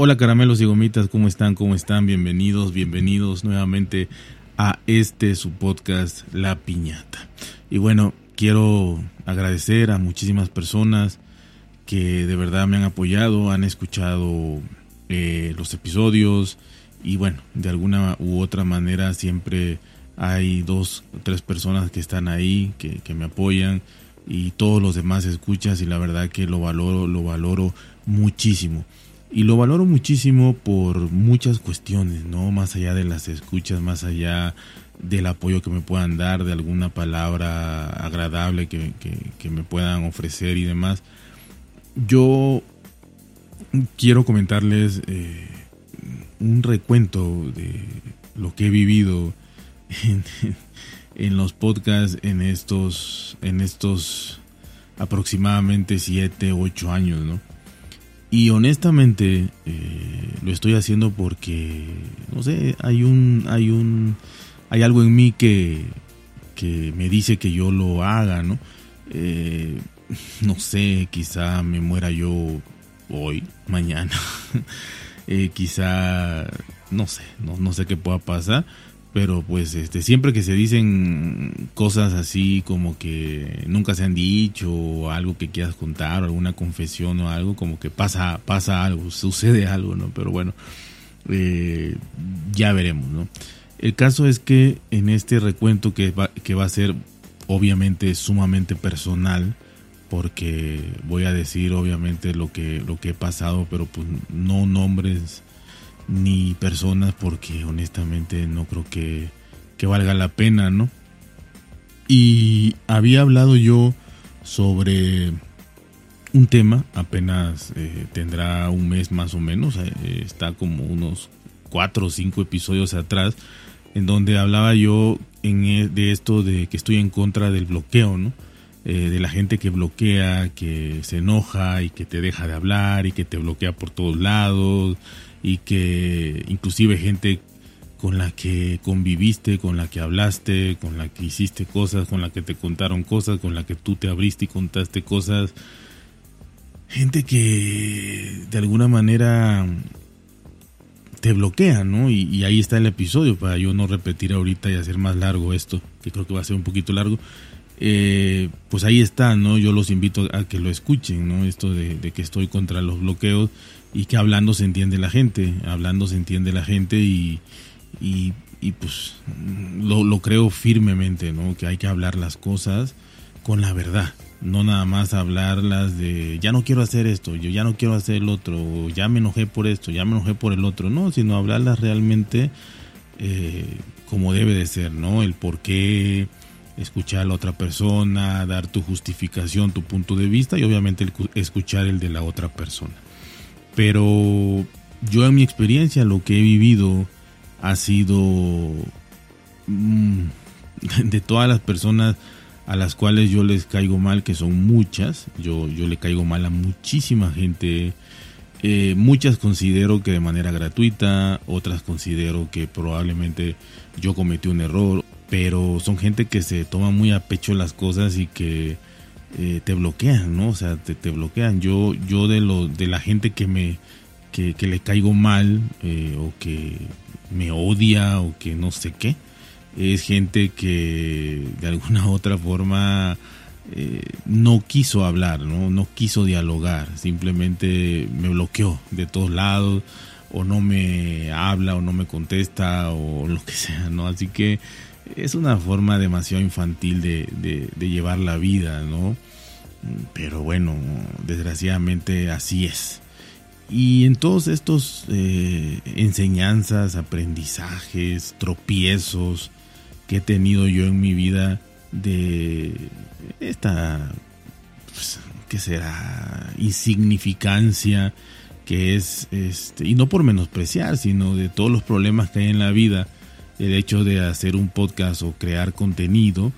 Hola caramelos y gomitas, ¿cómo están? ¿Cómo están? Bienvenidos, bienvenidos nuevamente a este su podcast La Piñata. Y bueno, quiero agradecer a muchísimas personas que de verdad me han apoyado, han escuchado eh, los episodios y bueno, de alguna u otra manera siempre hay dos o tres personas que están ahí, que, que me apoyan y todos los demás escuchas y la verdad que lo valoro, lo valoro muchísimo. Y lo valoro muchísimo por muchas cuestiones, ¿no? Más allá de las escuchas, más allá del apoyo que me puedan dar, de alguna palabra agradable que, me puedan ofrecer y demás. Yo quiero comentarles eh, un recuento de lo que he vivido en, en, los podcasts en estos, en estos aproximadamente 7, 8 años, ¿no? Y honestamente eh, lo estoy haciendo porque, no sé, hay un, hay un, hay algo en mí que, que me dice que yo lo haga, ¿no? Eh, no sé, quizá me muera yo hoy, mañana, eh, quizá, no sé, no, no sé qué pueda pasar, pero pues este siempre que se dicen cosas así como que nunca se han dicho o algo que quieras contar o alguna confesión o algo como que pasa pasa algo sucede algo no pero bueno eh, ya veremos no el caso es que en este recuento que va, que va a ser obviamente sumamente personal porque voy a decir obviamente lo que lo que he pasado pero pues no nombres ni personas porque honestamente no creo que, valga la pena, ¿no? Y había hablado yo sobre un tema, apenas eh, tendrá un mes más o menos, eh, está como unos cuatro o cinco episodios atrás, en donde hablaba yo en, e, de esto de que estoy en contra del bloqueo, ¿no? Eh, de la gente que bloquea, que se enoja y que te deja de hablar y que te bloquea por todos lados y que inclusive gente con la que conviviste, con la que hablaste, con la que hiciste cosas, con la que te contaron cosas, con la que tú te abriste y contaste cosas, gente que de alguna manera te bloquea, ¿no? Y, ahí está el episodio, para yo no repetir ahorita y hacer más largo esto, que creo que va a ser un poquito largo. Eh, pues ahí está, ¿no? Yo los invito a que lo escuchen, ¿no? Esto de que estoy contra los bloqueos y que hablando se entiende la gente, hablando se entiende la gente y, y, pues lo, lo, creo firmemente, ¿no? Que hay que hablar las cosas con la verdad, no nada más hablarlas de ya no quiero hacer esto, yo ya no quiero hacer el otro, ya me enojé por esto, ya me enojé por el otro, no, sino hablarlas realmente eh, como debe de ser, ¿no? El por qué escuchar a la otra persona, dar tu justificación, tu punto de vista y obviamente escuchar el de la otra persona. Pero yo en mi experiencia lo que he vivido ha sido mm, de todas las personas a las cuales yo les caigo mal, que son muchas, yo, yo le caigo mal a muchísima gente, eh, muchas considero que de manera gratuita, otras considero que probablemente yo cometí un error, pero son gente que se toma muy a pecho las cosas y que eh, te bloquean, ¿no? O sea, te, te, bloquean. Yo, yo de lo, de la gente que me, que, le caigo mal, eh, o que me odia, o que no sé qué, es gente que de alguna otra forma eh, no quiso hablar, ¿no? No quiso dialogar, simplemente me bloqueó de todos lados, o no me habla, o no me contesta, o lo que sea, ¿no? Así que es una forma demasiado infantil de, de, llevar la vida, ¿no? Pero bueno, desgraciadamente así es. Y en todos estos eh, enseñanzas, aprendizajes, tropiezos que he tenido yo en mi vida de esta, pues, ¿qué será? Insignificancia que es, este, y no por menospreciar, sino de todos los problemas que hay en la vida, el hecho de hacer un podcast o crear contenido,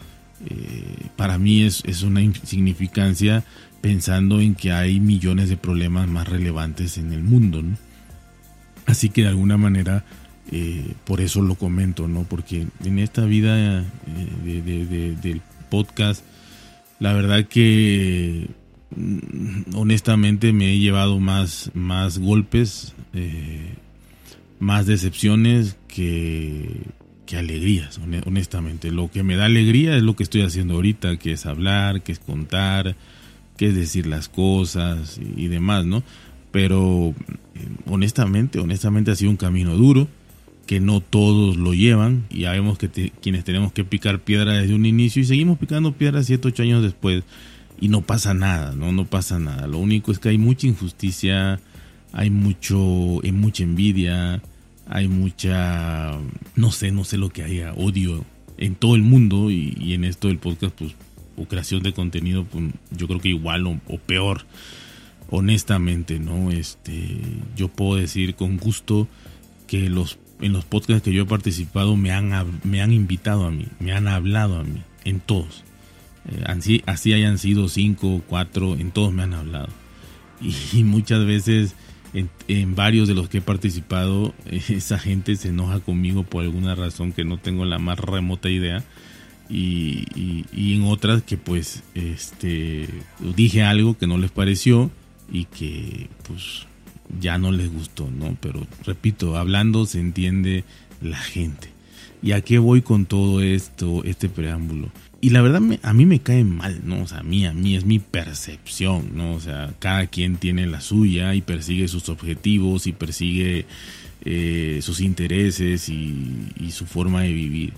eh, para mí es, una insignificancia pensando en que hay millones de problemas más relevantes en el mundo. Así que de alguna manera, eh, por eso lo comento, ¿no? porque en esta vida eh, del podcast, la verdad que mm, honestamente me he llevado más, más golpes, más decepciones que, alegrías, honestamente. Lo que me da alegría es lo que estoy haciendo ahorita, que es hablar, que es contar, que es decir las cosas y, demás, ¿no? Pero eh, honestamente, honestamente ha sido un camino duro que no todos lo llevan y ya vemos que quienes tenemos que picar piedra desde un inicio y seguimos picando piedra 7, 8 años después y no pasa nada, ¿no? No pasa nada. Lo único es que hay mucha injusticia, hay mucho, hay mucha envidia, hay mucha, no sé, no sé lo que haya, odio en todo el mundo y, en esto del podcast, pues, o creación de contenido, pues, yo creo que igual o, o peor, honestamente, ¿no? Este, yo puedo decir con gusto que los en los podcasts que yo he participado me han, me han invitado a mí, me han hablado a mí, en todos. Eh, así, así hayan sido cinco, cuatro, en todos me han hablado. Y, muchas veces en, varios de los que he participado, esa gente se enoja conmigo por alguna razón que no tengo la más remota idea. Y, y, en otras que pues este dije algo que no les pareció y que pues ya no les gustó, ¿no? Pero repito, hablando se entiende la gente. ¿Y a qué voy con todo esto, este preámbulo? Y la verdad a mí me cae mal, ¿no? O sea, a mí, a mí es mi percepción, ¿no? O sea, cada quien tiene la suya y persigue sus objetivos y persigue eh, sus intereses y, su forma de vivir.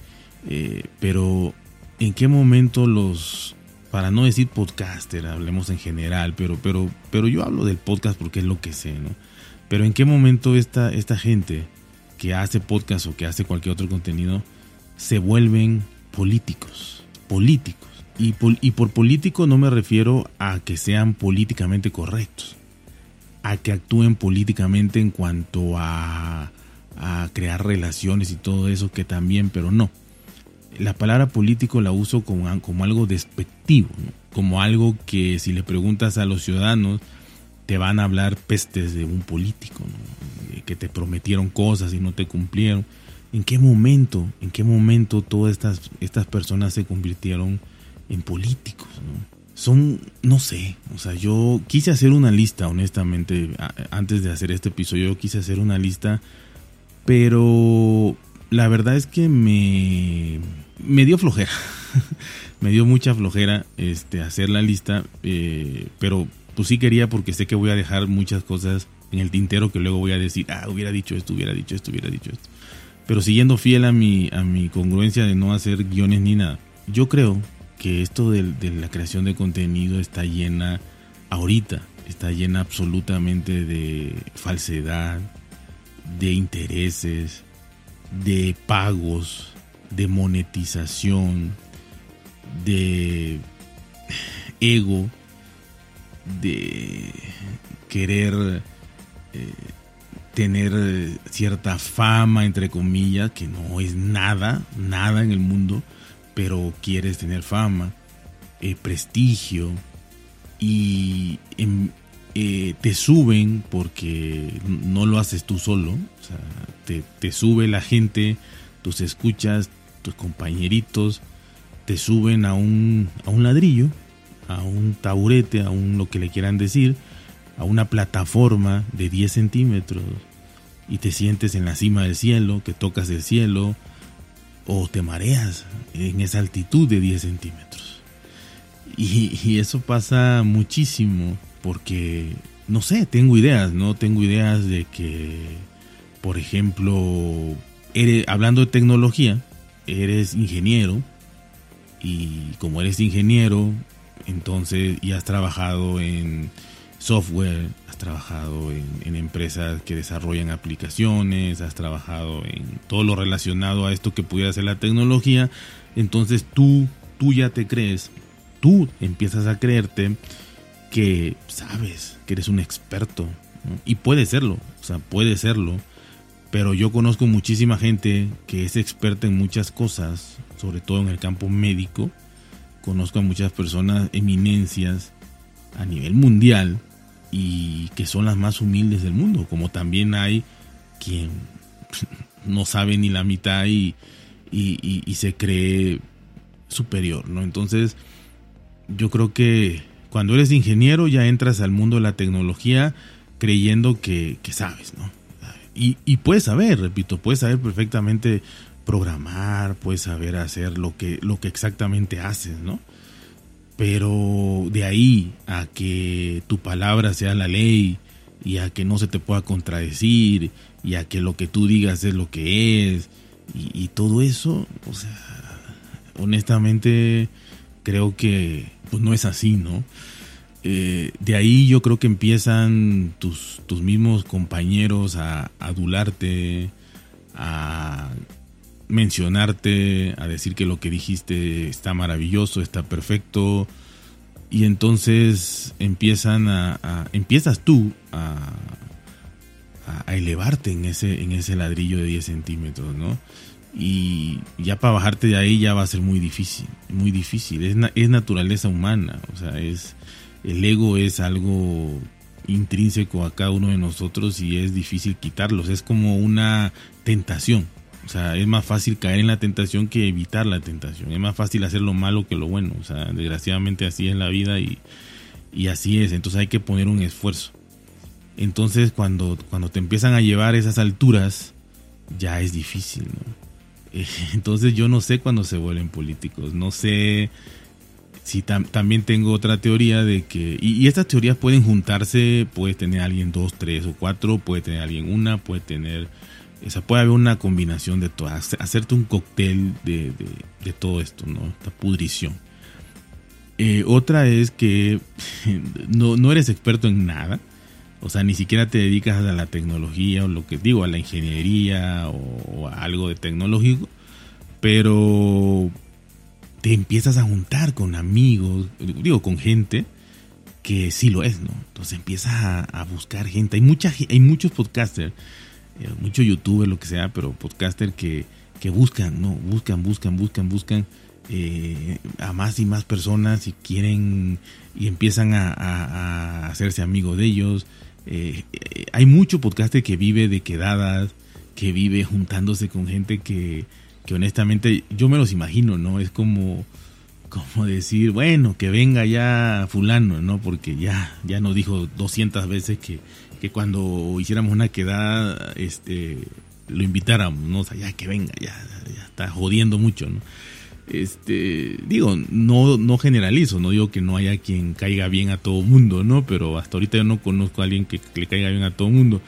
Eh, pero, ¿en qué momento los, para no decir podcaster, hablemos en general, pero, pero, pero yo hablo del podcast porque es lo que sé, ¿no? Pero en qué momento esta, esta gente que hace podcast o que hace cualquier otro contenido se vuelven políticos, políticos. Y, y por político no me refiero a que sean políticamente correctos, a que actúen políticamente en cuanto a, a crear relaciones y todo eso que también, pero no la palabra político la uso como, como algo despectivo, como algo que si le preguntas a los ciudadanos te van a hablar pestes de un político, que te prometieron cosas y no te cumplieron. ¿En qué momento, en qué momento todas estas, estas personas se convirtieron en políticos? Son, no sé, o sea, yo quise hacer una lista, honestamente, antes de hacer este episodio, yo quise hacer una lista, pero la verdad es que me, me dio flojera. me dio mucha flojera este, hacer la lista, eh, pero pues sí quería porque sé que voy a dejar muchas cosas en el tintero que luego voy a decir, ah, hubiera dicho esto, hubiera dicho esto, hubiera dicho esto. Pero siguiendo fiel a mi, a mi congruencia de no hacer guiones ni nada, yo creo que esto de, la creación de contenido está llena ahorita, está llena absolutamente de falsedad, de intereses, de pagos, de monetización, de ego, de querer eh, tener cierta fama, entre comillas, que no es nada, nada en el mundo, pero quieres tener fama, eh, prestigio y em, eh, te suben porque no lo haces tú solo, o sea, te, sube la gente, tus escuchas, tus compañeritos, te suben a un, a un ladrillo, a un taburete, a un lo que le quieran decir, a una plataforma de 10 centímetros y te sientes en la cima del cielo, que tocas el cielo o te mareas en esa altitud de 10 centímetros. y eso pasa muchísimo porque, no sé, tengo ideas, ¿no? Tengo ideas de que, por ejemplo, eres, hablando de tecnología, eres ingeniero y como eres ingeniero, entonces y has trabajado en software, has trabajado en, empresas que desarrollan aplicaciones, has trabajado en todo lo relacionado a esto que pudiera ser la tecnología, entonces tú, tú ya te crees, tú empiezas a creerte que sabes que eres un experto. Y puede serlo, o sea, puede serlo. Pero yo conozco muchísima gente que es experta en muchas cosas, sobre todo en el campo médico. Conozco a muchas personas, eminencias a nivel mundial y que son las más humildes del mundo. Como también hay quien no sabe ni la mitad y, y, se cree superior, ¿no? Entonces, yo creo que cuando eres ingeniero ya entras al mundo de la tecnología creyendo que, sabes, ¿no? Y, y, puedes saber, repito, puedes saber perfectamente programar, puedes saber hacer lo que, lo que exactamente haces, ¿no? Pero de ahí a que tu palabra sea la ley y a que no se te pueda contradecir y a que lo que tú digas es lo que es y, todo eso, o sea, honestamente creo que pues no es así, ¿no? Eh, de ahí yo creo que empiezan tus, tus mismos compañeros a, adularte, a mencionarte, a decir que lo que dijiste está maravilloso, está perfecto. Y entonces empiezan a, empiezas tú a, a, elevarte en ese, en ese ladrillo de 10 centímetros, ¿no? y ya para bajarte de ahí ya va a ser muy difícil, muy difícil. Es, es naturaleza humana, o sea, es el ego es algo intrínseco a cada uno de nosotros y es difícil quitarlos. Es como una tentación. O sea, es más fácil caer en la tentación que evitar la tentación. Es más fácil hacer lo malo que lo bueno. O sea, desgraciadamente así es la vida y, y así es. Entonces hay que poner un esfuerzo. Entonces cuando, cuando te empiezan a llevar esas alturas, ya es difícil, ¿no? Entonces yo no sé cuándo se vuelven políticos, no sé si también tengo otra teoría de que, y, estas teorías pueden juntarse, puede tener alguien dos, tres o cuatro, puede tener alguien una, puede tener, o sea, puede haber una combinación de todas, hacerte un cóctel de, todo esto, ¿no? Esta pudrición. Eh, otra es que no, no eres experto en nada, o sea, ni siquiera te dedicas a la tecnología o lo que digo, a la ingeniería o, algo de tecnológico, pero te empiezas a juntar con amigos, digo, con gente que sí lo es, ¿no? Entonces empiezas a, buscar gente. Hay, mucha, hay muchos podcasters, eh, muchos youtubers, lo que sea, pero podcasters que, que buscan, ¿no? Buscan, buscan, buscan, buscan eh, a más y más personas y quieren y empiezan a, a hacerse amigos de ellos eh, eh, hay mucho podcaster que vive de quedadas, que vive juntándose con gente que, que honestamente yo me los imagino, ¿no? Es como, como decir, bueno, que venga ya fulano, ¿no? Porque ya, ya nos dijo 200 veces que, que cuando hiciéramos una quedada, este, lo invitáramos, ¿no? Sea, ya que venga, ya, ya está jodiendo mucho, ¿no? este digo no no generalizo no digo que no haya quien caiga bien a todo mundo no pero hasta ahorita yo no conozco a alguien que, le caiga bien a todo mundo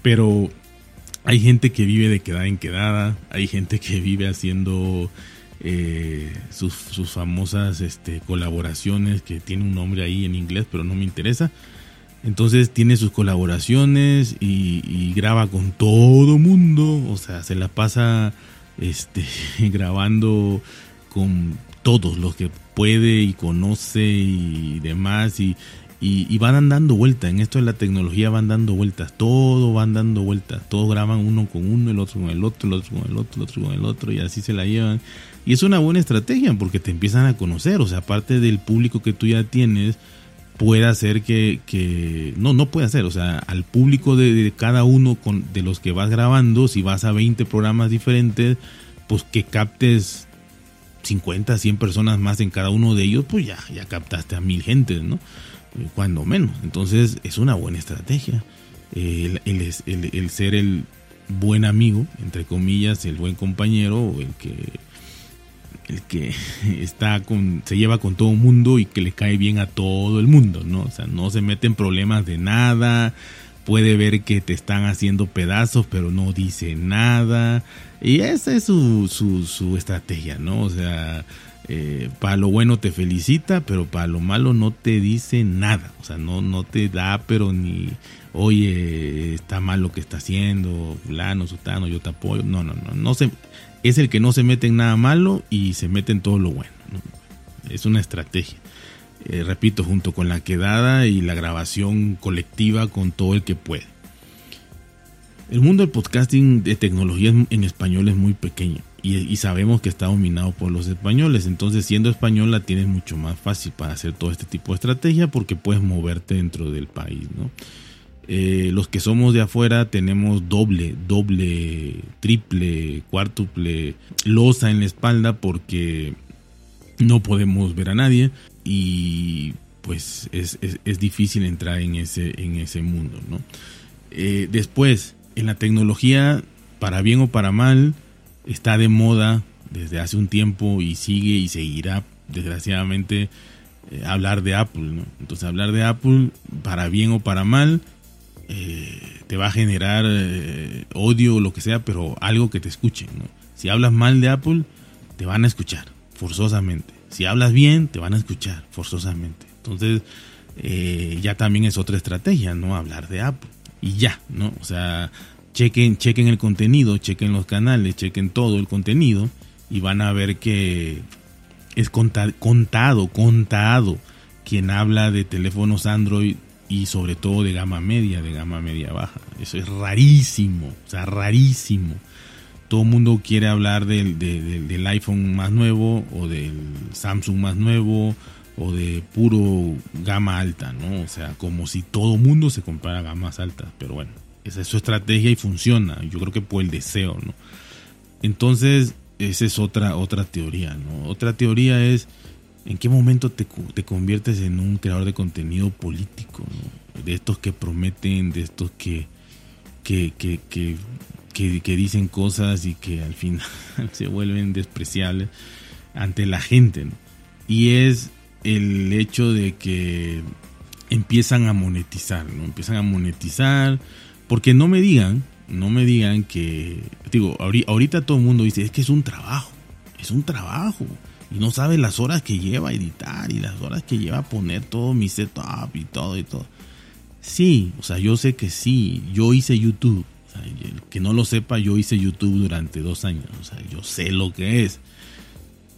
pero hay gente que vive de quedada en quedada hay gente que vive haciendo eh, sus, famosas este, colaboraciones que tiene un nombre ahí en inglés pero no me interesa entonces tiene sus colaboraciones y, graba con todo mundo o sea se la pasa este, grabando con todos los que puede y conoce y demás y, y, van dando vueltas, en esto de la tecnología van dando vueltas, todo van dando vueltas, todos graban uno con uno, el otro con el otro, el otro con el otro, el otro con el otro y así se la llevan. Y es una buena estrategia porque te empiezan a conocer, o sea, aparte del público que tú ya tienes, puede hacer que, que no, no puede hacer, o sea, al público de, cada uno con, de los que vas grabando, si vas a 20 programas diferentes, pues que captes 50, 100 personas más en cada uno de ellos, pues ya, ya captaste a mil gentes, ¿no? Eh, cuando menos. Entonces es una buena estrategia. El, el, el, el, ser el buen amigo, entre comillas, el buen compañero, el que el que está con, se lleva con todo el mundo y que le cae bien a todo el mundo, ¿no? O sea, no se mete en problemas de nada, puede ver que te están haciendo pedazos, pero no dice nada. Y esa es su, su, su estrategia, ¿no? O sea, eh, para lo bueno te felicita, pero para lo malo no te dice nada. O sea, no, no te da, pero ni, oye, está mal lo que está haciendo, fulano, sutano, yo te apoyo. No, no, no, no se, es el que no se mete en nada malo y se mete en todo lo bueno. Es una estrategia. Eh, repito, junto con la quedada y la grabación colectiva con todo el que puede. El mundo del podcasting de tecnología en español es muy pequeño y, sabemos que está dominado por los españoles. Entonces, siendo español, la tienes mucho más fácil para hacer todo este tipo de estrategia porque puedes moverte dentro del país. ¿no? Eh, los que somos de afuera tenemos doble, doble, triple, cuártuple losa en la espalda porque no podemos ver a nadie y pues es, difícil entrar en ese, en ese mundo, ¿no? Eh, después, en la tecnología, para bien o para mal, está de moda desde hace un tiempo y sigue y seguirá, desgraciadamente, eh, hablar de Apple, ¿no? Entonces, hablar de Apple, para bien o para mal, eh, te va a generar odio o lo que sea, pero algo que te escuchen. Si hablas mal de Apple, te van a escuchar, forzosamente. Si hablas bien, te van a escuchar, forzosamente. Entonces, ya también es otra estrategia, ¿no? Hablar de Apple y ya, ¿no? O sea, chequen, chequen el contenido, chequen los canales, chequen todo el contenido y van a ver que es contado, contado quien habla de teléfonos Android y sobre todo de gama media, de gama media baja. Eso es rarísimo, o sea, rarísimo. Todo el mundo quiere hablar del, del iPhone más nuevo o del Samsung más nuevo o de puro gama alta, ¿no? O sea, como si todo mundo se comprara gamas altas, pero bueno, esa es su estrategia y funciona, yo creo que por el deseo, ¿no? Entonces, esa es otra, otra teoría, ¿no? Otra teoría es en qué momento te, te conviertes en un creador de contenido político. De estos que prometen, de estos que, que, que, que, dicen cosas y que al final se vuelven despreciables ante la gente. Y es el hecho de que empiezan a monetizar, ¿no? Empiezan a monetizar, porque no me digan, no me digan que, digo, ahorita todo el mundo dice, es que es un trabajo, es un trabajo, y no sabe las horas que lleva a editar y las horas que lleva a poner todo mi setup y todo y todo. Sí, o sea, yo sé que sí, yo hice YouTube, el que no lo sepa, yo hice YouTube durante dos años, o sea, yo sé lo que es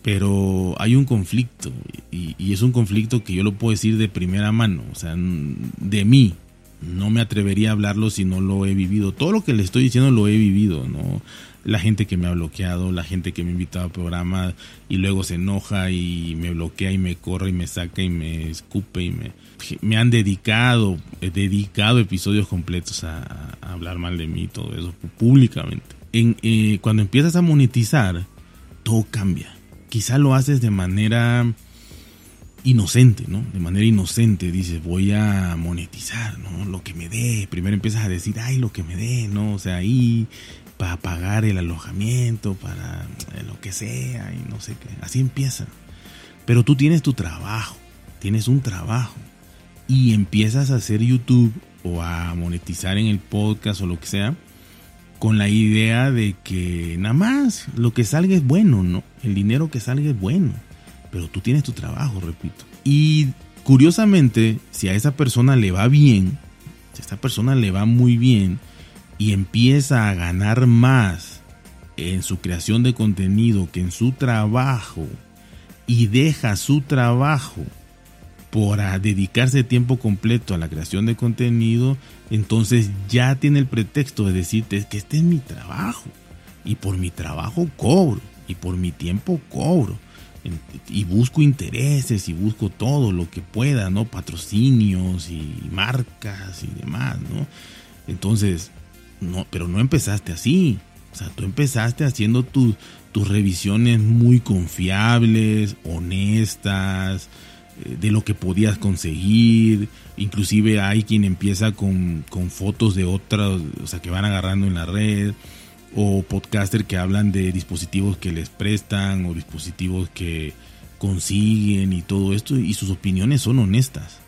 pero hay un conflicto y, es un conflicto que yo lo puedo decir de primera mano, o sea, de mí. No me atrevería a hablarlo si no lo he vivido. Todo lo que le estoy diciendo lo he vivido, ¿no? La gente que me ha bloqueado, la gente que me ha invitado a programas y luego se enoja y me bloquea y me corre y me saca y me escupe y me, me han dedicado, dedicado episodios completos a, hablar mal de mí, todo eso públicamente. En, eh, cuando empiezas a monetizar, todo cambia quizá lo haces de manera inocente, ¿no? De manera inocente dices, voy a monetizar, ¿no? Lo que me dé. Primero empiezas a decir, ay, lo que me dé, ¿no? O sea, ahí para pagar el alojamiento, para eh, lo que sea y no sé qué. Así empieza. Pero tú tienes tu trabajo, tienes un trabajo y empiezas a hacer YouTube o a monetizar en el podcast o lo que sea con la idea de que nada más lo que salga es bueno, ¿no? El dinero que salga es bueno, pero tú tienes tu trabajo, repito. Y curiosamente, si a esa persona le va bien, si a esa persona le va muy bien y empieza a ganar más en su creación de contenido que en su trabajo y deja su trabajo por dedicarse tiempo completo a la creación de contenido, entonces ya tiene el pretexto de decirte que este es mi trabajo y por mi trabajo cobro y por mi tiempo cobro y busco intereses y busco todo lo que pueda, ¿no? Patrocinios y marcas y demás, ¿no? Entonces, no, pero no empezaste así. O sea, tú empezaste haciendo tus revisiones muy confiables, honestas, eh, de lo que podías conseguir. Inclusive hay quien empieza con, fotos de otras, o sea, que van agarrando en la red. O podcaster que hablan de dispositivos que les prestan o dispositivos que consiguen y todo esto. Y sus opiniones son honestas.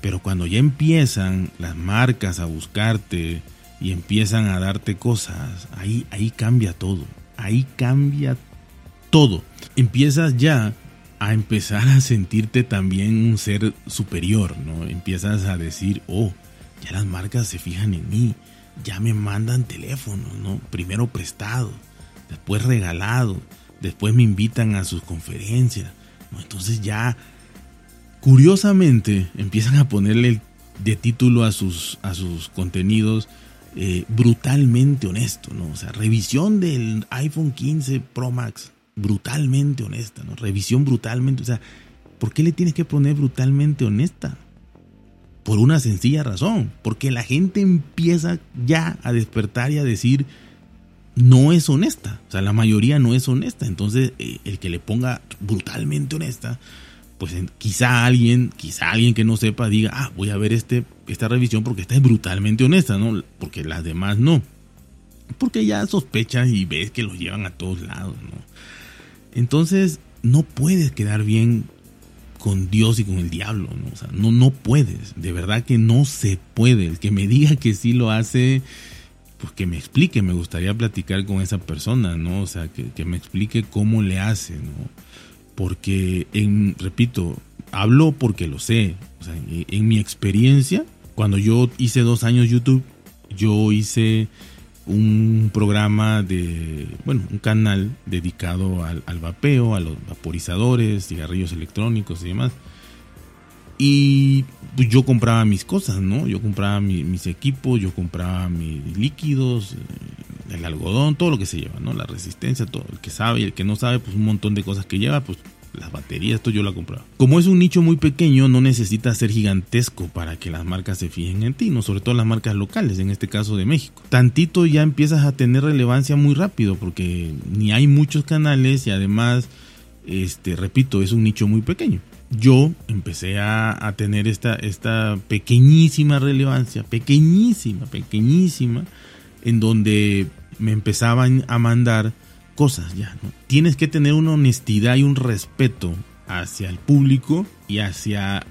Pero cuando ya empiezan las marcas a buscarte y empiezan a darte cosas, ahí, ahí cambia todo. Ahí cambia todo. Empiezas ya a empezar a sentirte también un ser superior, ¿no? Empiezas a decir, oh, ya las marcas se fijan en mí, ya me mandan teléfonos, ¿no? Primero prestado, después regalado, después me invitan a sus conferencias. Entonces ya, curiosamente, empiezan a ponerle de título a sus, a sus contenidos eh, brutalmente honesto, ¿no? O sea, revisión del iPhone 15 Pro Max brutalmente honesta, ¿no? Revisión brutalmente, o sea, ¿por qué le tienes que poner brutalmente honesta? Por una sencilla razón, porque la gente empieza ya a despertar y a decir, no es honesta, o sea, la mayoría no es honesta, entonces eh, el que le ponga brutalmente honesta, pues quizá alguien, quizá alguien que no sepa diga, ah, voy a ver este, esta revisión porque esta es brutalmente honesta, ¿no? Porque las demás no. Porque ya sospechas y ves que los llevan a todos lados, ¿no? Entonces, no puedes quedar bien con Dios y con el diablo, ¿no? O sea, no, no puedes, de verdad que no se puede. El que me diga que sí lo hace, pues que me explique, me gustaría platicar con esa persona, ¿no? O sea, que, que me explique cómo le hace, ¿no? Porque, en, repito, hablo porque lo sé. O sea, en mi experiencia, cuando yo hice dos años YouTube, yo hice un programa de, bueno, un canal dedicado al, vapeo, a los vaporizadores, cigarrillos electrónicos y demás. Y pues yo compraba mis cosas, ¿no? Yo compraba mis equipos, yo compraba mis líquidos, eh, el algodón, todo lo que se lleva, ¿no? La resistencia, todo. El que sabe y el que no sabe, pues un montón de cosas que lleva, pues las baterías, esto yo la compraba. Como es un nicho muy pequeño, no necesita ser gigantesco para que las marcas se fijen en ti, no sobre todo las marcas locales, en este caso de México. Tantito ya empiezas a tener relevancia muy rápido porque ni hay muchos canales y además, este, repito, es un nicho muy pequeño. Yo empecé a, tener esta, esta pequeñísima relevancia, pequeñísima, pequeñísima, en donde me empezaban a mandar cosas ya. Tienes que tener una honestidad y un respeto hacia el público y hacia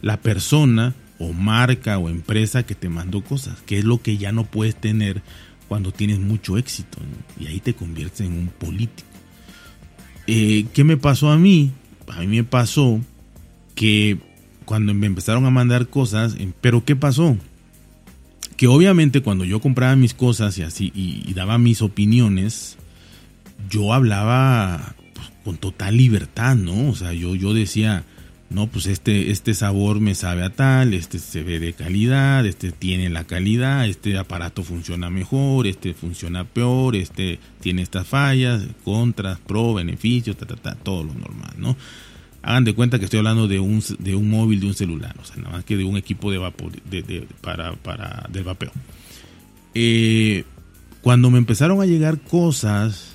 la persona o marca o empresa que te mandó cosas, que es lo que ya no puedes tener cuando tienes mucho éxito y ahí te conviertes en un político. Eh, ¿Qué me pasó a mí? A mí me pasó que cuando me empezaron a mandar cosas, em, pero ¿qué pasó? Que obviamente cuando yo compraba mis cosas y así y daba mis opiniones, yo hablaba pues, con total libertad, ¿no? O sea, yo, yo decía, no, pues este, este sabor me sabe a tal, este se ve de calidad, este tiene la calidad, este aparato funciona mejor, este funciona peor, este tiene estas fallas, contras, pro, beneficios, ta, ta, ta, todo lo normal, ¿no? Hagan de cuenta que estoy hablando de un, de un móvil, de un celular, o sea, nada más que de un equipo de vapor, para, para, del vapeo. Eh, cuando me empezaron a llegar cosas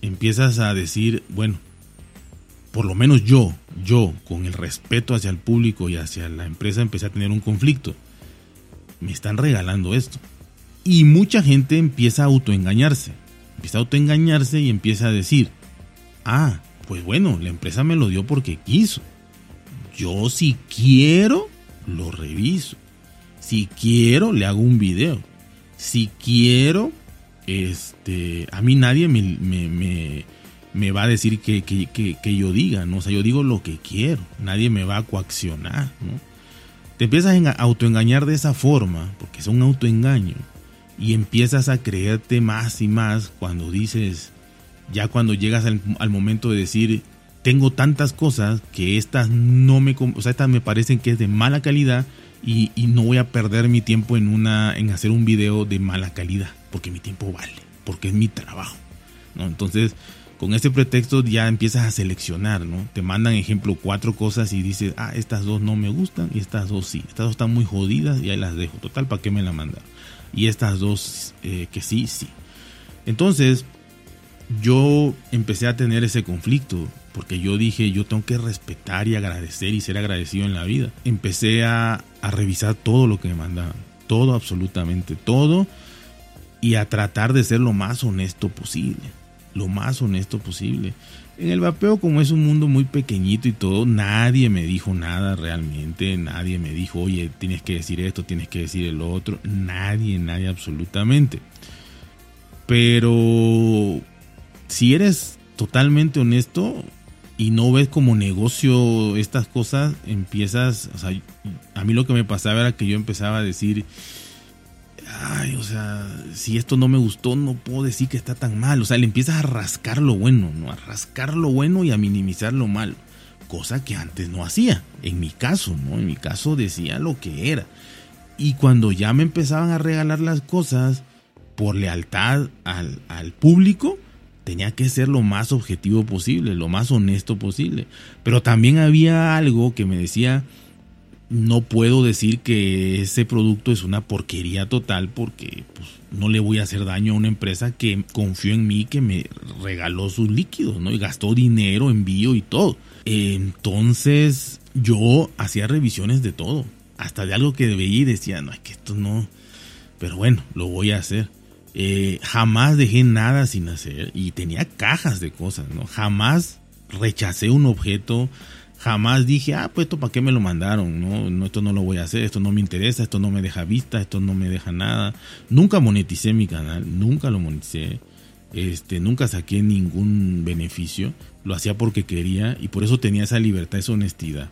empiezas a decir, bueno, por lo menos yo, yo, con el respeto hacia el público y hacia la empresa, empecé a tener un conflicto. Me están regalando esto. Y mucha gente empieza a autoengañarse. Empieza a autoengañarse y empieza a decir, ah, pues bueno, la empresa me lo dio porque quiso. Yo si quiero, lo reviso. Si quiero, le hago un video. Si quiero, este, a mí nadie me, va a decir que, que, yo diga, ¿no? O sea, yo digo lo que quiero, nadie me va a coaccionar, ¿no? Te empiezas a autoengañar de esa forma, porque es un autoengaño, y empiezas a creerte más y más cuando dices, ya cuando llegas al, momento de decir, tengo tantas cosas que estas no me, o sea, estas me parecen que es de mala calidad y, y, no voy a perder mi tiempo en una, en hacer un video de mala calidad porque mi tiempo vale, porque es mi trabajo. ¿no? Entonces, con este pretexto ya empiezas a seleccionar, ¿no? Te mandan, ejemplo, cuatro cosas y dices, ah, estas dos no me gustan y estas dos sí. Estas dos están muy jodidas y ahí las dejo. Total, ¿para qué me la mandan? Y estas dos eh, que sí, sí. Entonces, yo empecé a tener ese conflicto porque yo dije, yo tengo que respetar y agradecer y ser agradecido en la vida. Empecé a, a revisar todo lo que me mandaban. Todo, absolutamente todo y a tratar de ser lo más honesto posible. Lo más honesto posible. En el vapeo, como es un mundo muy pequeñito y todo, nadie me dijo nada realmente. Nadie me dijo, oye, tienes que decir esto, tienes que decir el otro. Nadie, nadie absolutamente. Pero si eres totalmente honesto y no ves como negocio estas cosas, empiezas, o sea, a mí lo que me pasaba era que yo empezaba a decir, ay, o sea, si esto no me gustó, no puedo decir que está tan mal. O sea, le empiezas a rascar lo bueno, ¿no? A rascar lo bueno y a minimizar lo malo. Cosa que antes no hacía. En mi caso, ¿no? En mi caso decía lo que era. Y cuando ya me empezaban a regalar las cosas por lealtad al, al público, tenía que ser lo más objetivo posible, lo más honesto posible. Pero también había algo que me decía, no puedo decir que ese producto es una porquería total porque pues, no le voy a hacer daño a una empresa que confió en mí, que me regaló sus líquidos, ¿no? Y gastó dinero, envío y todo. Entonces yo hacía revisiones de todo, hasta de algo que veía y decía, no, es que esto no, pero bueno, lo voy a hacer. Eh, jamás dejé nada sin hacer y tenía cajas de cosas, ¿no? Jamás rechacé un objeto, jamás dije, ah, pues esto para qué me lo mandaron, ¿no? no, esto no lo voy a hacer, esto no me interesa, esto no me deja vista, esto no me deja nada. Nunca moneticé mi canal, nunca lo moneticé, este, nunca saqué ningún beneficio, lo hacía porque quería y por eso tenía esa libertad, esa honestidad.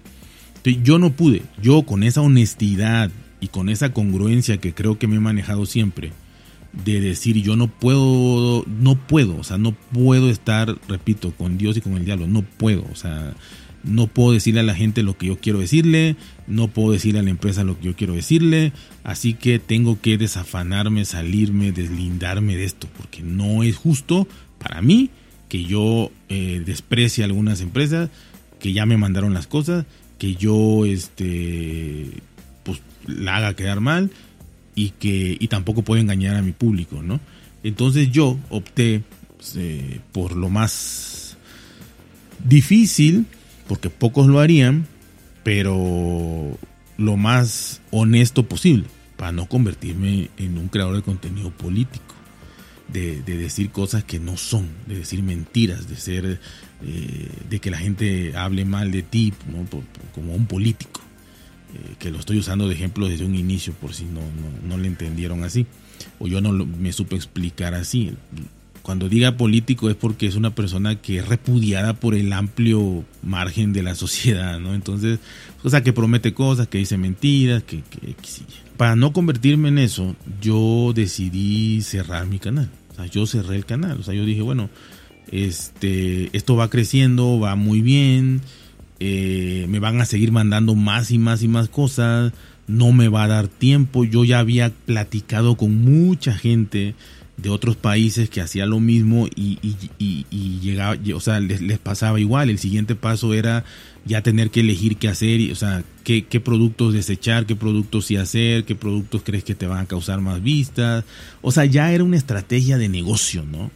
yo no pude, yo con esa honestidad y con esa congruencia que creo que me he manejado siempre, de decir yo no puedo, no puedo, o sea, no puedo estar, repito, con Dios y con el diablo, no puedo, o sea, no puedo decirle a la gente lo que yo quiero decirle, no puedo decirle a la empresa lo que yo quiero decirle, así que tengo que desafanarme, salirme, deslindarme de esto, porque no es justo para mí que yo eh, desprecie a algunas empresas, que ya me mandaron las cosas, que yo este pues la haga quedar mal y que y tampoco puedo engañar a mi público, ¿no? Entonces yo opté pues, eh, por lo más difícil porque pocos lo harían, pero lo más honesto posible, para no convertirme en un creador de contenido político, de, decir cosas que no son, de decir mentiras, de ser, eh, de que la gente hable mal de ti, como un político, eh, que lo estoy usando de ejemplo desde un inicio, por si no, no, no le entendieron así, o yo no me supe explicar así cuando diga político es porque es una persona que es repudiada por el amplio margen de la sociedad, ¿no? Entonces, o sea, que promete cosas, que dice mentiras, que, que, Para no convertirme en eso, yo decidí cerrar mi canal. O sea, yo cerré el canal. O sea, yo dije, bueno, este, esto va creciendo, va muy bien, eh, me van a seguir mandando más y más y más cosas, no me va a dar tiempo. Yo ya había platicado con mucha gente de otros países que hacía lo mismo y, llegaba, o sea, les, pasaba igual. El siguiente paso era ya tener que elegir qué hacer, y, o sea, qué, qué productos desechar, qué productos sí hacer, qué productos crees que te van a causar más vistas. O sea, ya era una estrategia de negocio, ¿no?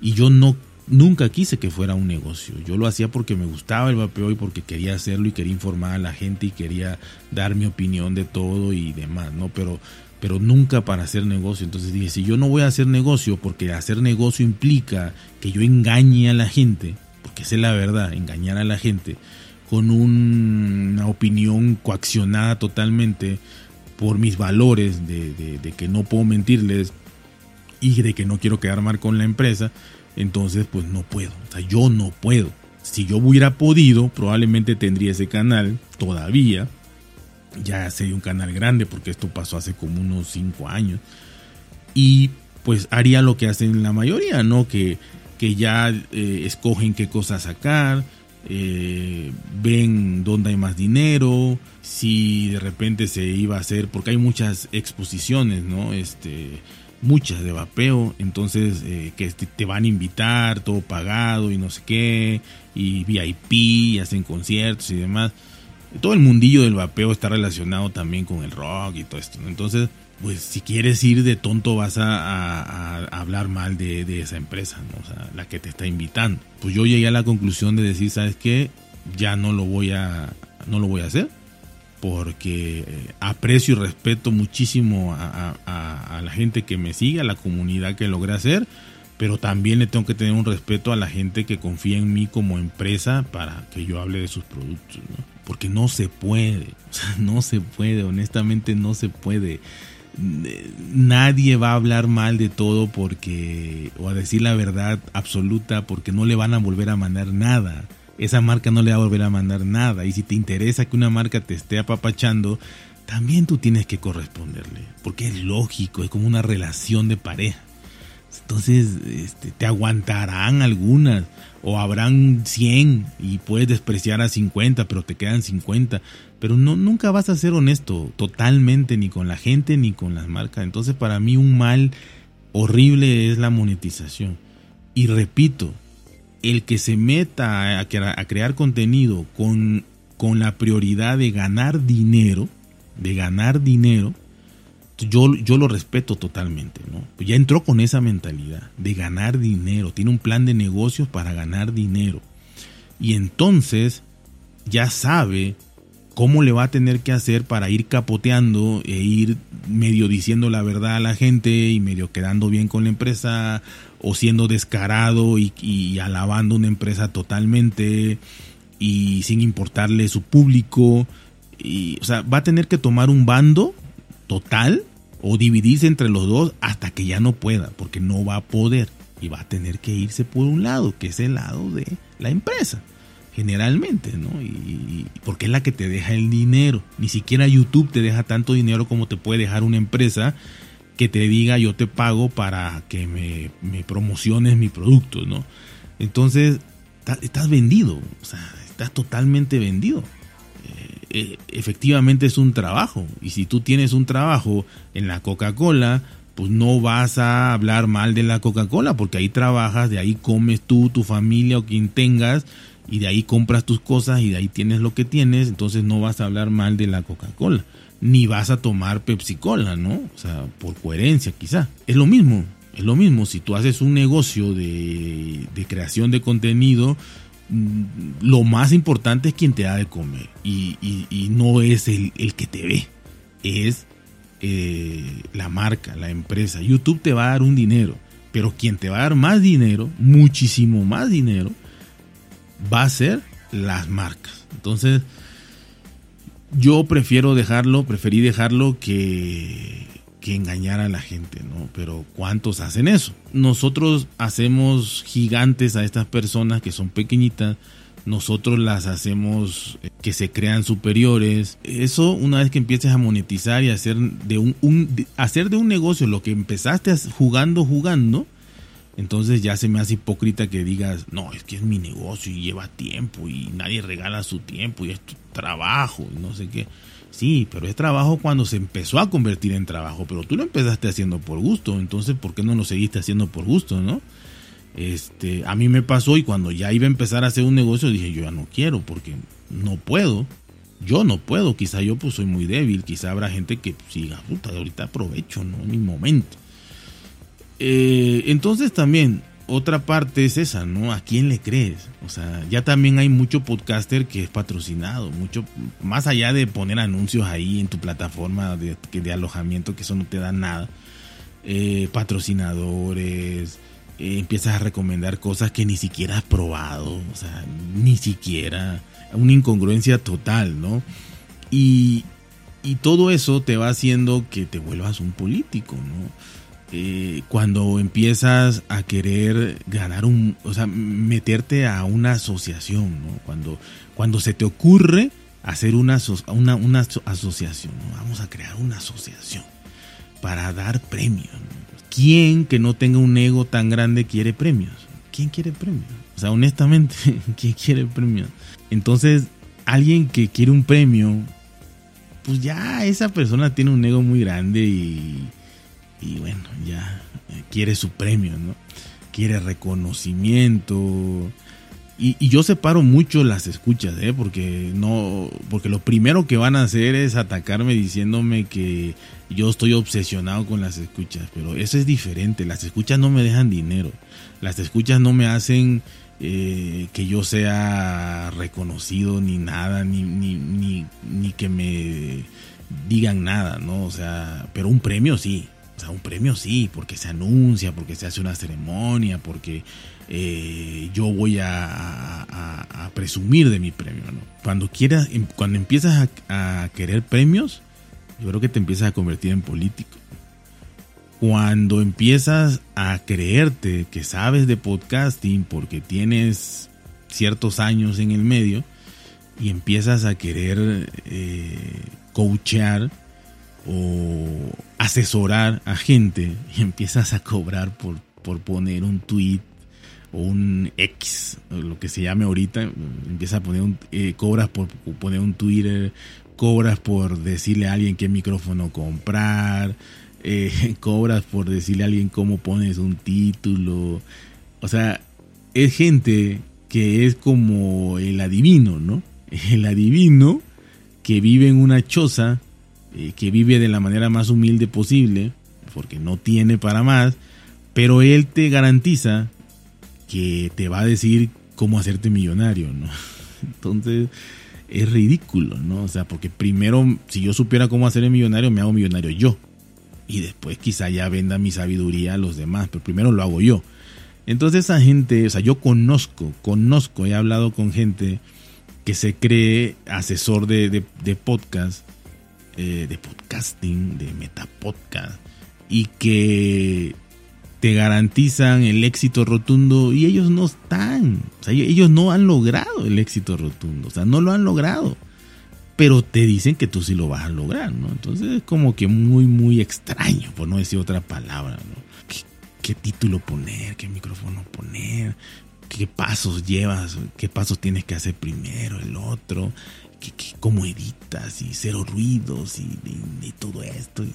Y yo no nunca quise que fuera un negocio. Yo lo hacía porque me gustaba el vapeo y porque quería hacerlo y quería informar a la gente y quería dar mi opinión de todo y demás, ¿no? Pero pero nunca para hacer negocio. Entonces dije, si yo no voy a hacer negocio, porque hacer negocio implica que yo engañe a la gente, porque esa es la verdad, engañar a la gente, con una opinión coaccionada totalmente por mis valores de, de, que no puedo mentirles y de que no quiero quedar mal con la empresa, entonces pues no puedo, o sea, yo no puedo. Si yo hubiera podido, probablemente tendría ese canal todavía, ya sería un canal grande porque esto pasó hace como unos 5 años. Y pues haría lo que hacen la mayoría, ¿no? Que, que ya eh, escogen qué cosas sacar, eh, ven dónde hay más dinero, si de repente se iba a hacer, porque hay muchas exposiciones, ¿no? Este, muchas de vapeo, entonces eh, que te van a invitar, todo pagado y no sé qué, y VIP, hacen conciertos y demás todo el mundillo del vapeo está relacionado también con el rock y todo esto. Entonces, pues si quieres ir de tonto vas a, hablar mal de, esa empresa, ¿no? o sea, la que te está invitando. Pues yo llegué a la conclusión de decir, ¿sabes qué? Ya no lo voy a, no lo voy a hacer porque eh, aprecio y respeto muchísimo a, a, la gente que me sigue, a la comunidad que logré hacer, pero también le tengo que tener un respeto a la gente que confía en mí como empresa para que yo hable de sus productos. ¿no? Porque no se puede, no se puede, honestamente no se puede. Nadie va a hablar mal de todo porque, o a decir la verdad absoluta porque no le van a volver a mandar nada. Esa marca no le va a volver a mandar nada. Y si te interesa que una marca te esté apapachando, también tú tienes que corresponderle. Porque es lógico, es como una relación de pareja. Entonces, este, te aguantarán algunas o habrán 100 y puedes despreciar a 50, pero te quedan 50. Pero no, nunca vas a ser honesto totalmente ni con la gente ni con las marcas. Entonces, para mí un mal horrible es la monetización. Y repito, el que se meta a, a crear contenido con, con la prioridad de ganar dinero, de ganar dinero, yo, yo lo respeto totalmente, ¿no? Pues ya entró con esa mentalidad de ganar dinero, tiene un plan de negocios para ganar dinero. y entonces ya sabe cómo le va a tener que hacer para ir capoteando e ir medio diciendo la verdad a la gente y medio quedando bien con la empresa o siendo descarado y, alabando una empresa totalmente y sin importarle su público. Y, o sea, va a tener que tomar un bando total o dividirse entre los dos hasta que ya no pueda, porque no va a poder y va a tener que irse por un lado, que es el lado de la empresa generalmente, ¿no? Y, porque es la que te deja el dinero. Ni siquiera YouTube te deja tanto dinero como te puede dejar una empresa que te diga yo te pago para que me, me promociones mi producto, ¿no? Entonces, estás vendido, o sea, estás totalmente vendido. Eh, efectivamente es un trabajo. Y si tú tienes un trabajo en la Coca-Cola, pues no vas a hablar mal de la Coca-Cola, porque ahí trabajas, de ahí comes tú, tu familia o quien tengas, y de ahí compras tus cosas y de ahí tienes lo que tienes, entonces no vas a hablar mal de la Coca-Cola, ni vas a tomar Pepsi-Cola, ¿no? O sea, por coherencia quizá. Es lo mismo, es lo mismo, si tú haces un negocio de, creación de contenido, lo más importante es quien te da de comer y, no es el, que te ve, es eh, la marca, la empresa. YouTube te va a dar un dinero, pero quien te va a dar más dinero, muchísimo más dinero, va a ser las marcas. Entonces, yo prefiero dejarlo, preferí dejarlo que, engañar a la gente, ¿no? Pero ¿cuántos hacen eso? Nosotros hacemos gigantes a estas personas que son pequeñitas, nosotros las hacemos eh, que se crean superiores. Eso una vez que empieces a monetizar y hacer de un, un hacer de un negocio lo que empezaste jugando, jugando, entonces ya se me hace hipócrita que digas, no, es que es mi negocio y lleva tiempo y nadie regala su tiempo y es tu trabajo y no sé qué. Sí, pero es trabajo cuando se empezó a convertir en trabajo, pero tú lo empezaste haciendo por gusto, entonces ¿por qué no lo seguiste haciendo por gusto, no? Este, a mí me pasó y cuando ya iba a empezar a hacer un negocio dije, yo ya no quiero porque no puedo. Yo no puedo, quizá yo pues soy muy débil, quizá habrá gente que siga, puta, ahorita aprovecho, no, mi momento. Eh, entonces también otra parte es esa, ¿no? ¿A quién le crees? O sea, ya también hay mucho podcaster que es patrocinado, mucho más allá de poner anuncios ahí en tu plataforma de, alojamiento, que eso no te da nada. Eh, patrocinadores, eh, empiezas a recomendar cosas que ni siquiera has probado, o sea, ni siquiera, una incongruencia total, ¿no? Y, y todo eso te va haciendo que te vuelvas un político, ¿no? Eh, cuando empiezas a querer ganar un, o sea, meterte a una asociación, ¿no? Cuando, cuando se te ocurre hacer una, una, una asociación, Vamos a crear una asociación para dar premios. ¿Quién que no tenga un ego tan grande quiere premios? ¿Quién quiere premios? O sea, honestamente, ¿quién quiere premios? Entonces, alguien que quiere un premio, pues ya esa persona tiene un ego muy grande y y bueno, ya eh, quiere su premio, ¿no? Quiere reconocimiento. Y, yo separo mucho las escuchas, ¿eh? Porque no, porque lo primero que van a hacer es atacarme diciéndome que yo estoy obsesionado con las escuchas, pero eso es diferente. Las escuchas no me dejan dinero. Las escuchas no me hacen eh, que yo sea reconocido ni nada, ni, ni, ni, ni que me digan nada, ¿no? O sea, pero un premio sí. O un premio sí, porque se anuncia, porque se hace una ceremonia, porque eh, yo voy a, presumir de mi premio. ¿no? Cuando, quieras, em, cuando empiezas a, querer premios, yo creo que te empiezas a convertir en político. Cuando empiezas a creerte que sabes de podcasting porque tienes ciertos años en el medio y empiezas a querer eh, coachear o asesorar a gente y empiezas a cobrar por, por poner un tweet o un X, lo que se llame ahorita, empieza a poner un, eh, cobras por poner un Twitter, cobras por decirle a alguien qué micrófono comprar, eh, cobras por decirle a alguien cómo pones un título, o sea, es gente que es como el adivino, ¿no? El adivino que vive en una choza eh, que vive de la manera más humilde posible, porque no tiene para más, pero él te garantiza que te va a decir cómo hacerte millonario, ¿no? Entonces es ridículo, ¿no? O sea, porque primero, si yo supiera cómo hacer el millonario, me hago millonario yo. Y después quizá ya venda mi sabiduría a los demás, pero primero lo hago yo. Entonces esa gente, o sea, yo conozco, conozco, he hablado con gente que se cree asesor de, podcast, eh, de podcasting, de metapodcast, y que te garantizan el éxito rotundo y ellos no están, o sea, ellos no han logrado el éxito rotundo, o sea, no lo han logrado, pero te dicen que tú sí lo vas a lograr, ¿no? Entonces es como que muy, muy extraño, por no decir otra palabra, ¿no? ¿Qué, título poner? ¿Qué micrófono poner? ¿Qué pasos llevas? ¿Qué pasos tienes que hacer primero, el otro? ¿Qué, cómo editas? Y cero ruidos y, y todo esto. Y,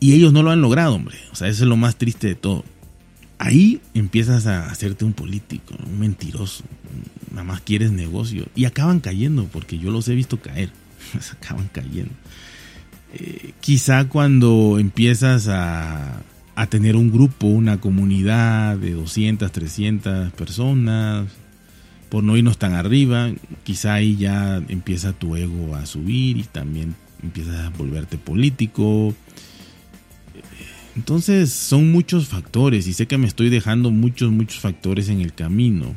y ellos no lo han logrado, hombre. O sea, eso es lo más triste de todo. Ahí empiezas a hacerte un político, un mentiroso. Nada más quieres negocio. Y acaban cayendo, porque yo los he visto caer. acaban cayendo. Eh, quizá cuando empiezas a, a tener un grupo, una comunidad de 200, 300 personas, por no irnos tan arriba, quizá ahí ya empieza tu ego a subir y también empiezas a volverte político, entonces son muchos factores y sé que me estoy dejando muchos, muchos factores en el camino.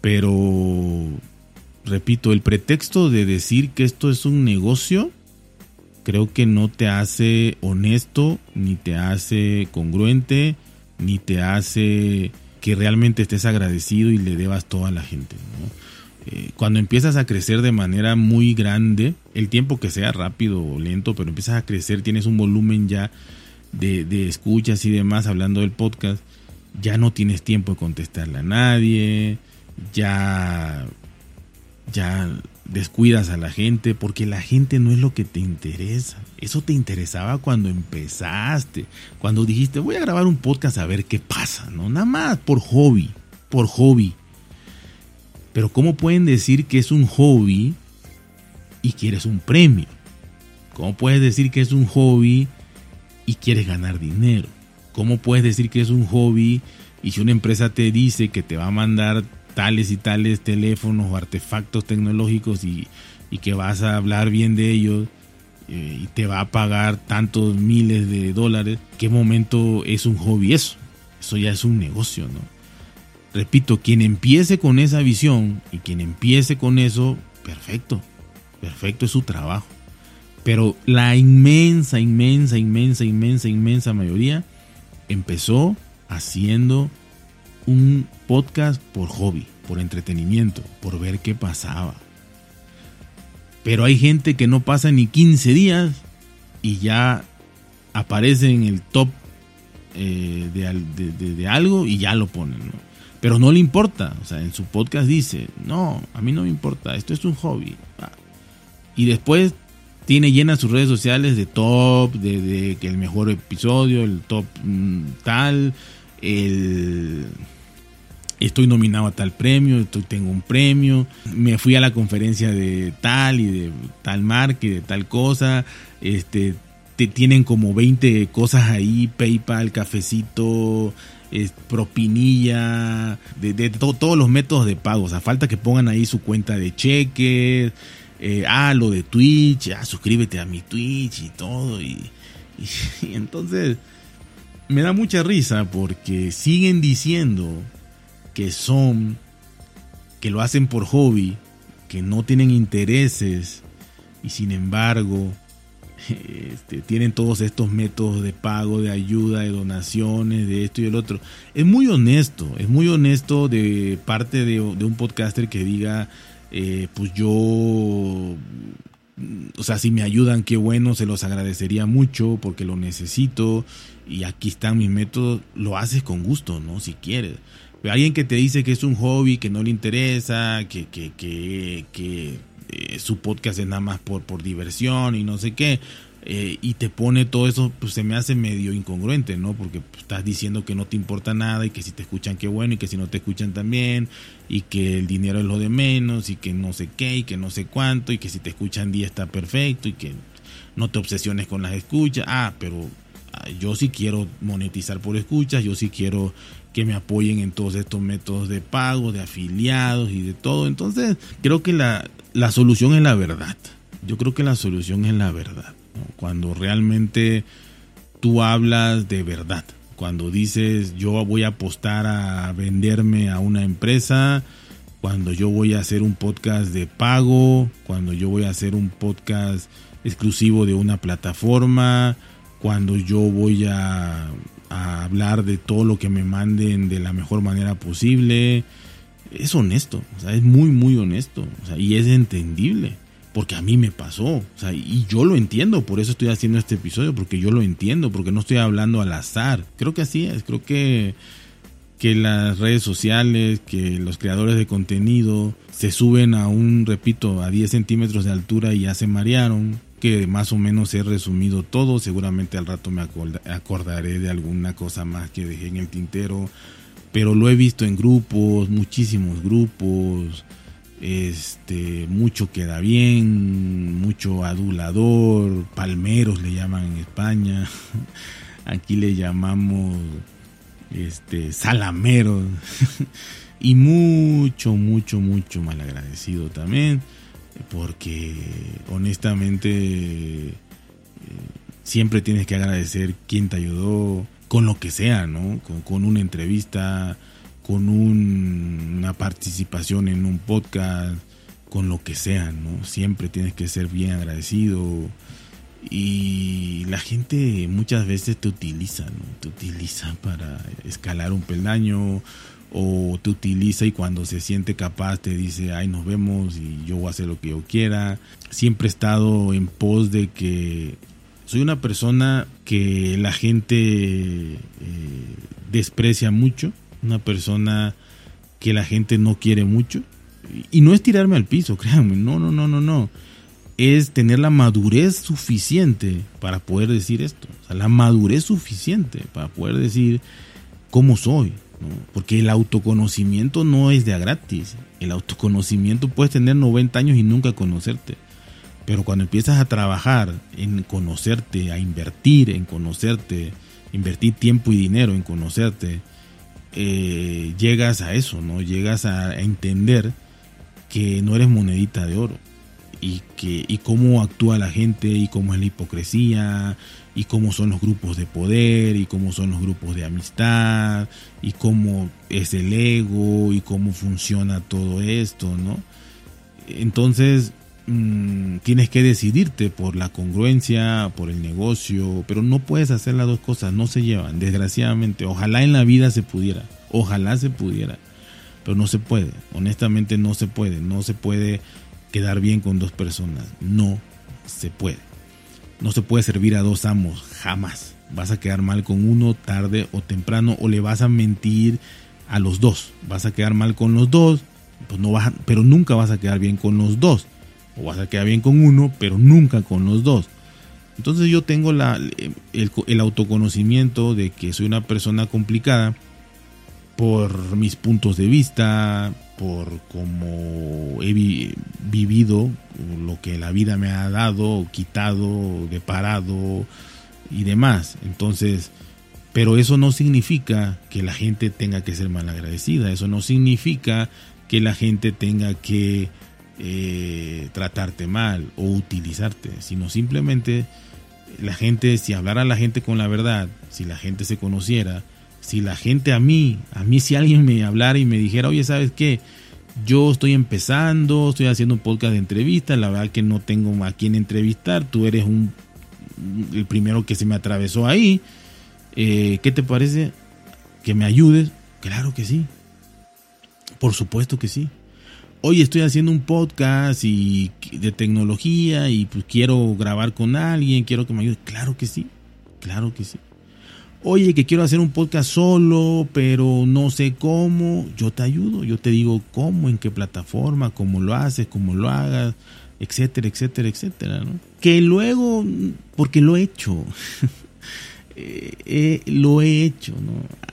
Pero, repito, el pretexto de decir que esto es un negocio, creo que no te hace honesto, ni te hace congruente, ni te hace que realmente estés agradecido y le debas todo a la gente. Eh, cuando empiezas a crecer de manera muy grande, el tiempo que sea rápido o lento, pero empiezas a crecer, tienes un volumen ya de, escuchas y demás hablando del podcast, ya no tienes tiempo de contestarle a nadie, ya, ya descuidas a la gente porque la gente no es lo que te interesa. Eso te interesaba cuando empezaste, cuando dijiste voy a grabar un podcast a ver qué pasa, ¿no? Nada más por hobby, por hobby. Pero ¿cómo pueden decir que es un hobby y quieres un premio? ¿Cómo puedes decir que es un hobby y quieres ganar dinero. ¿Cómo puedes decir que es un hobby y si una empresa te dice que te va a mandar tales y tales teléfonos o artefactos tecnológicos y, que vas a hablar bien de ellos eh, y te va a pagar tantos miles de dólares, ¿qué momento es un hobby eso? Eso ya es un negocio, ¿no? Repito, quien empiece con esa visión y quien empiece con eso, perfecto, perfecto es su trabajo. Pero la inmensa, inmensa, inmensa, inmensa, inmensa mayoría empezó haciendo un podcast por hobby, por entretenimiento, por ver qué pasaba. Pero hay gente que no pasa ni 15 días y ya aparece en el top eh, de, algo y ya lo ponen. Pero no le importa. O sea, en su podcast dice, no, a mí no me importa, esto es un hobby. Ah. Y después tiene llenas sus redes sociales de top, de, que el mejor episodio, el top mm, tal, estoy nominado a tal premio, estoy, tengo un premio, me fui a la conferencia de tal y de tal marca y de tal cosa, este te tienen como 20 cosas ahí, PayPal, cafecito, propinilla, de, todos los métodos de pago, o sea, falta que pongan ahí su cuenta de cheques, eh, ah, lo de Twitch, ah, suscríbete a mi Twitch y todo. Y, entonces me da mucha risa porque siguen diciendo que son, que lo hacen por hobby, que no tienen intereses y sin embargo este, tienen todos estos métodos de pago, de ayuda, de donaciones, de esto y el otro. Es muy honesto, es muy honesto de parte de, un podcaster que diga, eh, pues yo, o sea, si me ayudan, qué bueno, se los agradecería mucho porque lo necesito y aquí están mis métodos, lo haces con gusto, ¿no? Si quieres. Pero alguien que te dice que es un hobby, que no le interesa, que, que, que, que eh, su podcast es nada más por, por diversión y no sé qué, eh, y te pone todo eso, pues se me hace medio incongruente, ¿no? Porque pues, estás diciendo que no te importa nada y que si te escuchan qué bueno y que si no te escuchan también y que el dinero es lo de menos y que no sé qué y que no sé cuánto y que si te escuchan día está perfecto y que no te obsesiones con las escuchas. Ah, pero yo sí quiero monetizar por escuchas, yo sí quiero que me apoyen en todos estos métodos de pago, de afiliados y de todo. Entonces, creo que la, la solución es la verdad. Yo creo que la solución es la verdad. Cuando realmente tú hablas de verdad. Cuando dices yo voy a apostar a venderme a una empresa, cuando yo voy a hacer un podcast de pago, cuando yo voy a hacer un podcast exclusivo de una plataforma, cuando yo voy a, hablar de todo lo que me manden de la mejor manera posible. Es honesto, es muy, muy honesto y es entendible porque a mí me pasó, y yo lo entiendo, por eso estoy haciendo este episodio, porque yo lo entiendo, porque no estoy hablando al azar. Creo que así es, creo que, que las redes sociales, que los creadores de contenido se suben a un, repito, a 10 centímetros de altura y ya se marearon, que más o menos he resumido todo. Seguramente al rato me acordaré de alguna cosa más que dejé en el tintero. Pero lo he visto en grupos, muchísimos grupos. Este, mucho queda bien, mucho adulador, palmeros le llaman en España. Aquí le llamamos este salameros y mucho, mucho, mucho malagradecido también porque honestamente eh, siempre tienes que agradecer quien te ayudó con lo que sea, ¿no? Con, una entrevista, con una participación en un podcast, con lo que sea, ¿no? Siempre tienes que ser bien agradecido. Y la gente muchas veces te utiliza, ¿no? Te utiliza para escalar un peldaño o te utiliza y cuando se siente capaz te dice, ay, nos vemos y yo voy a hacer lo que yo quiera. Siempre he estado en pos de que soy una persona que la gente eh, desprecia mucho, una persona que la gente no quiere mucho. Y no es tirarme al piso, créanme, no, no, no, no, no. Es tener la madurez suficiente para poder decir esto. La madurez suficiente para poder decir cómo soy, porque el autoconocimiento no es de a gratis. El autoconocimiento puedes tener 90 años y nunca conocerte. Pero cuando empiezas a trabajar en conocerte, a invertir en conocerte, invertir tiempo y dinero en conocerte, eh, llegas a eso, ¿no? Llegas a entender que no eres monedita de oro y que y cómo actúa la gente y cómo es la hipocresía y cómo son los grupos de poder y cómo son los grupos de amistad y cómo es el ego y cómo funciona todo esto, ¿no? Entonces mm, tienes que decidirte por la congruencia, por el negocio, pero no puedes hacer las dos cosas, no se llevan, desgraciadamente. Ojalá en la vida se pudiera, ojalá se pudiera, pero no se puede, honestamente no se puede, no se puede quedar bien con dos personas, no se puede. No se puede servir a dos amos, jamás. Vas a quedar mal con uno tarde o temprano o le vas a mentir a los dos. Vas a quedar mal con los dos, pues no vas pero nunca vas a quedar bien con los dos. O vas a quedar bien con uno, pero nunca con los dos. Entonces yo tengo la, el autoconocimiento de que soy una persona complicada por mis puntos de vista, por cómo he vivido, lo que la vida me ha dado, quitado, deparado y demás. Entonces, pero eso no significa que la gente tenga que ser malagradecida, eso no significa que la gente tenga que eh, tratarte mal o utilizarte, sino simplemente la gente, si hablara la gente con la verdad, si la gente se conociera, si la gente a mí, a mí si alguien me hablara y me dijera, oye, ¿sabes qué? Yo estoy empezando, estoy haciendo un podcast de entrevistas, la verdad que no tengo a quién entrevistar, tú eres un, el primero que se me atravesó ahí, eh, ¿qué te parece? ¿Que me ayudes? Claro que sí, por supuesto que sí. Oye, estoy haciendo un podcast y de tecnología y pues quiero grabar con alguien, quiero que me ayude. Claro que sí, claro que sí oye, que quiero hacer un podcast solo, pero no sé cómo, yo te ayudo, yo te digo cómo, en qué plataforma, cómo lo haces, cómo lo hagas, etcétera, etcétera, etcétera, ¿no? Que luego, porque lo he hecho, eh, eh, lo he hecho, ¿no?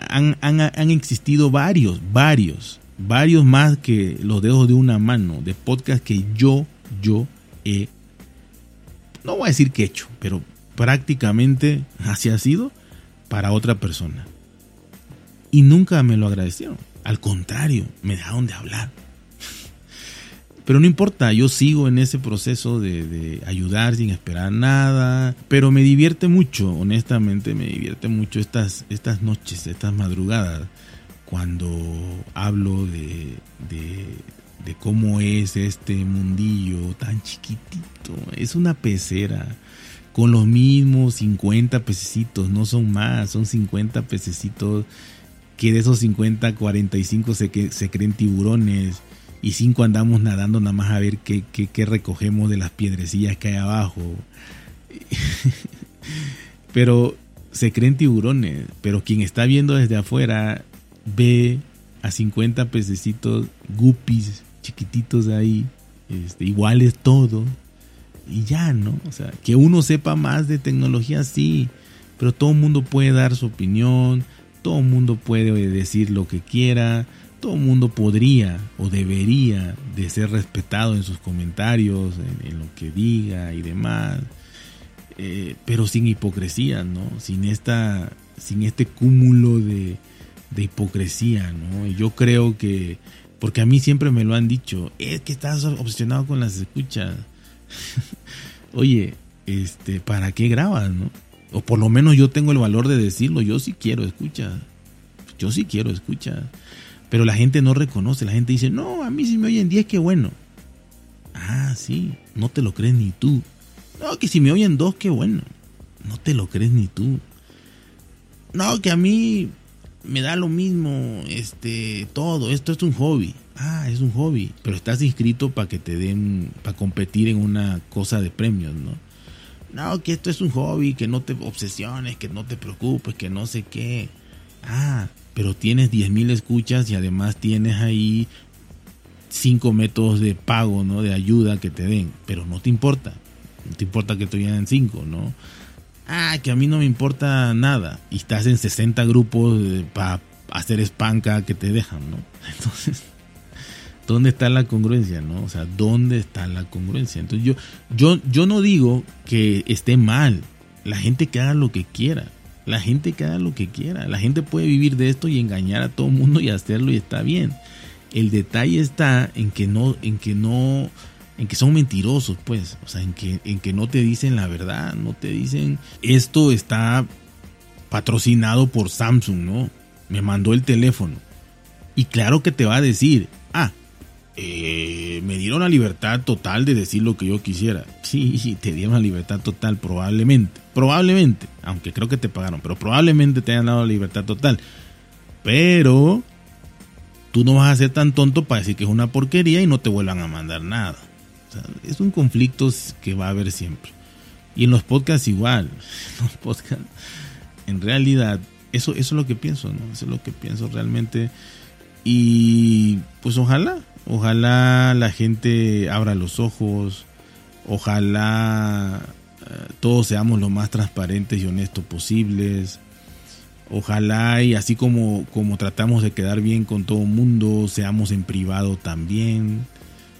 Han, existido varios, varios, varios más que los dedos de una mano, de podcast que yo, yo he, no voy a decir que he hecho, pero prácticamente así ha sido para otra persona. Y nunca me lo agradecieron. Al contrario, me dejaron de hablar. Pero no importa, yo sigo en ese proceso de, ayudar sin esperar nada. Pero me divierte mucho, honestamente, me divierte mucho estas, estas noches, estas madrugadas, cuando hablo de, de cómo es este mundillo tan chiquitito. Es una pecera con los mismos 50 pececitos, no son más, son 50 pececitos que de esos 50, 45 se, que, se creen tiburones y 5 andamos nadando nada más a ver qué, recogemos de las piedrecillas que hay abajo. pero se creen tiburones, pero quien está viendo desde afuera ve a 50 pececitos guppies chiquititos ahí, este, iguales todo, y ya, ¿no? O sea, que uno sepa más de tecnología, sí, pero todo el mundo puede dar su opinión, todo el mundo puede decir lo que quiera, todo el mundo podría o debería de ser respetado en sus comentarios, en, lo que diga y demás, eh, pero sin hipocresía, ¿no? Sin esta, sin este cúmulo de, de hipocresía, ¿no? yo creo que, porque a mí siempre me lo han dicho, es que estás obsesionado con las escuchas. Oye, este, ¿para qué grabas, no? O por lo menos yo tengo el valor de decirlo, yo sí quiero escuchar. Yo sí quiero escuchar. Pero la gente no reconoce, la gente dice, no, a mí si me oyen 10, qué bueno. Ah, sí, no te lo crees ni tú. No, que si me oyen dos, qué bueno. No te lo crees ni tú. No, que a mí me da lo mismo, este, todo, esto es un hobby. Ah, es un hobby, pero estás inscrito para que te den, para competir en una cosa de premios, ¿no? No, que esto es un hobby, que no te obsesiones, que no te preocupes, que no sé qué. Ah, pero tienes 10.000 escuchas y además tienes ahí cinco métodos de pago, ¿no? De ayuda que te den, pero no te importa. No te importa que te den cinco, ¿no? Ah, que a mí no me importa nada. Y estás en 60 grupos para hacer espanca que te dejan, ¿no? Entonces, ¿dónde está la congruencia, no? O sea, ¿dónde está la congruencia? Entonces yo, yo, yo no digo que esté mal. La gente que haga lo que quiera. La gente que haga lo que quiera. La gente puede vivir de esto y engañar a todo el mundo y hacerlo y está bien. El detalle está en que no, en que no, en que son mentirosos, pues. O sea, en que, en que no te dicen la verdad, no te dicen esto está patrocinado por Samsung, ¿no? Me mandó el teléfono. Y claro que te va a decir, ah, eh, me dieron la libertad total de decir lo que yo quisiera. Sí, te dieron la libertad total, probablemente. Probablemente, aunque creo que te pagaron, pero probablemente te hayan dado la libertad total. Pero tú no vas a ser tan tonto para decir que es una porquería y no te vuelvan a mandar nada. es un conflicto que va a haber siempre. Y en los podcasts igual. Los podcasts, en realidad, eso, eso es lo que pienso, ¿no? Eso es lo que pienso realmente. Y pues ojalá, Ojalá la gente abra los ojos, ojalá eh, todos seamos lo más transparentes y honestos posibles. Ojalá y así como, como tratamos de quedar bien con todo el mundo, seamos en privado también.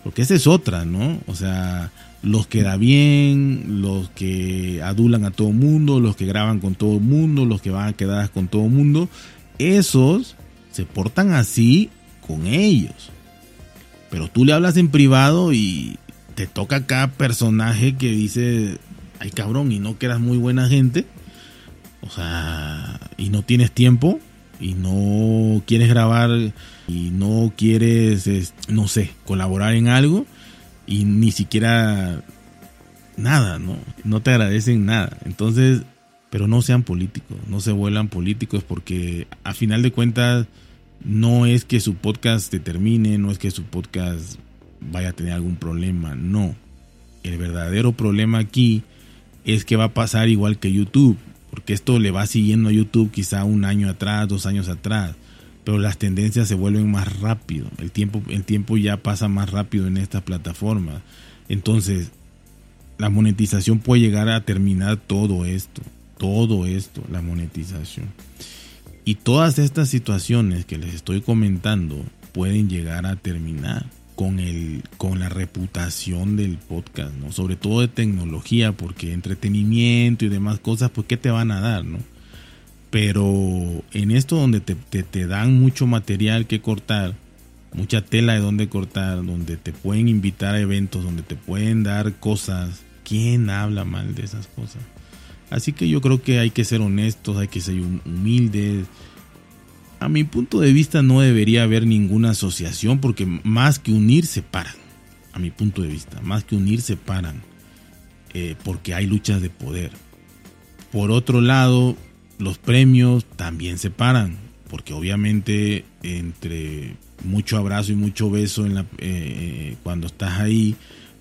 Porque esa es otra, ¿no? O sea, los que da bien, los que adulan a todo el mundo, los que graban con todo el mundo, los que van a quedar con todo el mundo, esos se portan así con ellos. Pero tú le hablas en privado y te toca acá personaje que dice, ay cabrón, y no que eras muy buena gente. O sea, y no tienes tiempo y no quieres grabar y no quieres, no sé, colaborar en algo y ni siquiera nada, ¿no? No te agradecen nada. Entonces, pero no sean políticos, no se vuelan políticos porque a final de cuentas no es que su podcast te termine, no es que su podcast vaya a tener algún problema, no. El verdadero problema aquí es que va a pasar igual que YouTube, porque esto le va siguiendo a YouTube quizá un año atrás, dos años atrás, pero las tendencias se vuelven más rápido, el tiempo, el tiempo ya pasa más rápido en estas plataformas. Entonces, la monetización puede llegar a terminar todo esto, todo esto, la monetización. Y todas estas situaciones que les estoy comentando pueden llegar a terminar con, el, con la reputación del podcast, ¿no? Sobre todo de tecnología, porque entretenimiento y demás cosas, pues ¿qué te van a dar, no? Pero en esto donde te, te, dan mucho material que cortar, mucha tela de donde cortar, donde te pueden invitar a eventos, donde te pueden dar cosas, ¿quién habla mal de esas cosas? Así que yo creo que hay que ser honestos, hay que ser humildes. A mi punto de vista no debería haber ninguna asociación porque más que unir separan. A mi punto de vista, más que unir separan. Eh, porque hay luchas de poder. Por otro lado, los premios también se paran, porque obviamente entre mucho abrazo y mucho beso en la, eh, eh, cuando estás ahí,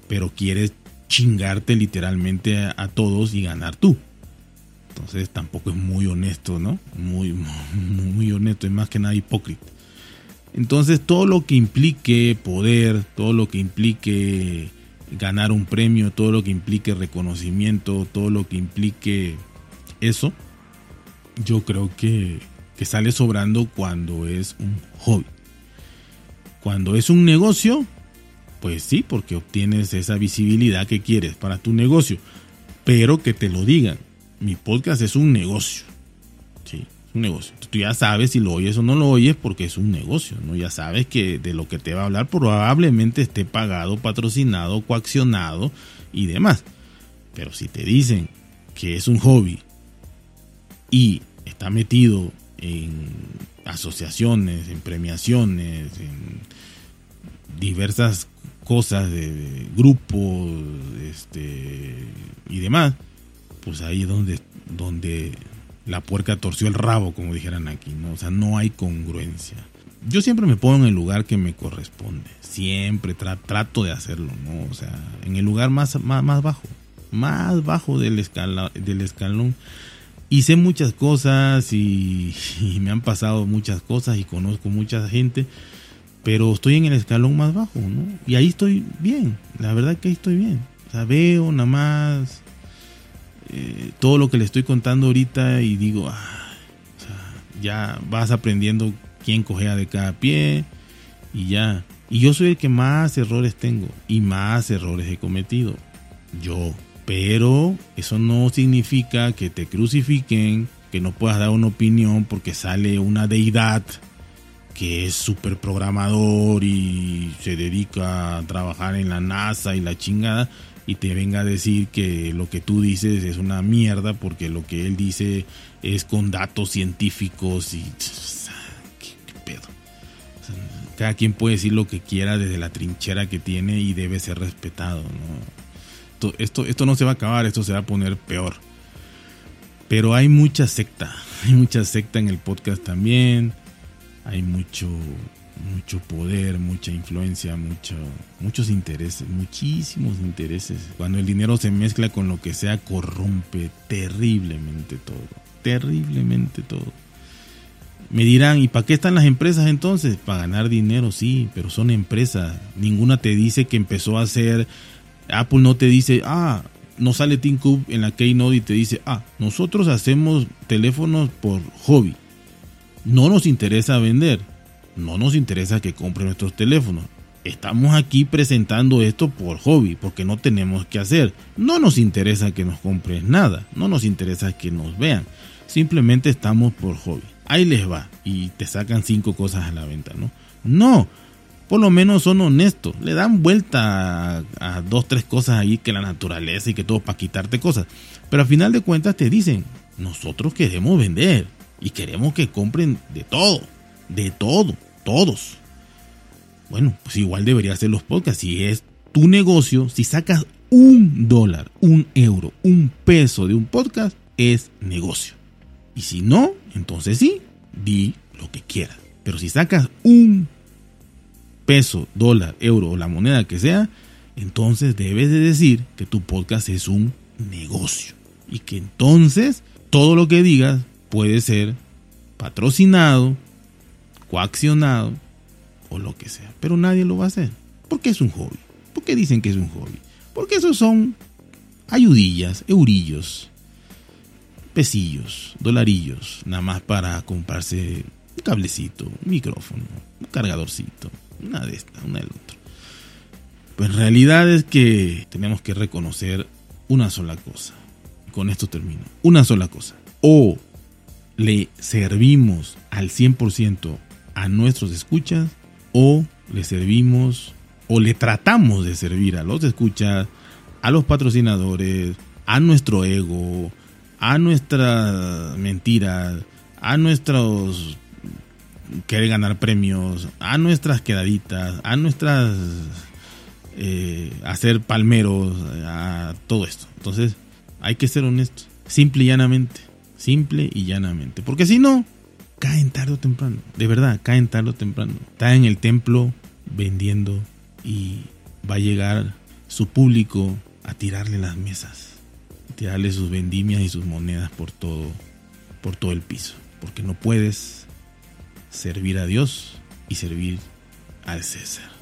pero quieres chingarte literalmente a, todos y ganar tú. Entonces tampoco es muy honesto, ¿no? Muy, muy, honesto, es más que nada hipócrita. Entonces todo lo que implique poder, todo lo que implique ganar un premio, todo lo que implique reconocimiento, todo lo que implique eso, yo creo que, sale sobrando cuando es un hobby. Cuando es un negocio, pues sí, porque obtienes esa visibilidad que quieres para tu negocio. Pero que te lo digan. Mi podcast es un negocio. Sí, es un negocio. Tú ya sabes si lo oyes o no lo oyes porque es un negocio. ¿no? Ya sabes que de lo que te va a hablar probablemente esté pagado, patrocinado, coaccionado y demás. Pero si te dicen que es un hobby y está metido en asociaciones, en premiaciones, en diversas cosas de, grupos este, y demás, pues ahí donde, donde la puerca torció el rabo, como dijeran aquí, ¿no? O sea, no hay congruencia. Yo siempre me pongo en el lugar que me corresponde, siempre trato de hacerlo, ¿no? O sea, en el lugar más, más, más bajo, más bajo del, escala, del escalón y sé muchas cosas y, me han pasado muchas cosas y conozco mucha gente, pero estoy en el escalón más bajo, ¿no? Y ahí estoy bien, la verdad que ahí estoy bien. O sea, veo nada más eh, todo lo que le estoy contando ahorita y digo, ah, ya vas aprendiendo quién cogea de cada pie y ya. Y yo soy el que más errores tengo y más errores he cometido. Yo, pero eso no significa que te crucifiquen, que no puedas dar una opinión porque sale una deidad que es súper programador y se dedica a trabajar en la NASA y la chingada y te venga a decir que lo que tú dices es una mierda porque lo que él dice es con datos científicos y... ¿Qué, pedo? cada quien puede decir lo que quiera desde la trinchera que tiene y debe ser respetado, ¿no? esto, esto, no se va a acabar, esto se va a poner peor. Pero hay mucha secta, hay mucha secta en el podcast también, hay mucho, mucho poder, mucha influencia, mucho, muchos intereses, muchísimos intereses. Cuando el dinero se mezcla con lo que sea, corrompe terriblemente todo, terriblemente todo. Me dirán, ¿y para qué están las empresas entonces? Para ganar dinero, sí, pero son empresas. Ninguna te dice que empezó a hacer Apple no te dice, ah, no sale Tim Cook en la Keynote y te dice, ah, nosotros hacemos teléfonos por hobby. No nos interesa vender, no nos interesa que compren nuestros teléfonos. Estamos aquí presentando esto por hobby, porque no tenemos que hacer. No nos interesa que nos compres nada, no nos interesa que nos vean. Simplemente estamos por hobby. Ahí les va y te sacan cinco cosas a la venta, ¿no? No, por lo menos son honestos. Le dan vuelta a, dos, tres cosas ahí que la naturaleza y que todo para quitarte cosas. Pero al final de cuentas te dicen, nosotros queremos vender y queremos que compren de todo, de todo, todos. Bueno, pues igual debería ser los podcasts. Si es tu negocio, si sacas un dólar, un euro, un peso de un podcast, es negocio. Y si no, entonces sí, di lo que quieras. Pero si sacas un peso, dólar, euro o la moneda que sea, entonces debes de decir que tu podcast es un negocio. Y que entonces todo lo que digas puede ser patrocinado, coaccionado o lo que sea. Pero nadie lo va a hacer. Porque es un hobby. ¿Por qué dicen que es un hobby? Porque esos son ayudillas, eurillos, pesillos, dolarillos, nada más para comprarse un cablecito, un micrófono, un cargadorcito, una de esta, una del otro. Pues en realidad es que tenemos que reconocer una sola cosa. Con esto termino. Una sola cosa. O le servimos al 100% a nuestros escuchas o le servimos o le tratamos de servir a los escuchas, a los patrocinadores, a nuestro ego, a nuestras mentiras, a nuestros querer ganar premios, a nuestras quedaditas, a nuestras eh, hacer palmeros, a todo esto. Entonces, hay que ser honestos, simple y llanamente, simple y llanamente, porque si no, caen tarde o temprano, de verdad, caen tarde o temprano. Está en el templo vendiendo y va a llegar su público a tirarle las mesas, tirarle sus vendimias y sus monedas por todo, por todo el piso, porque no puedes servir a Dios y servir al César.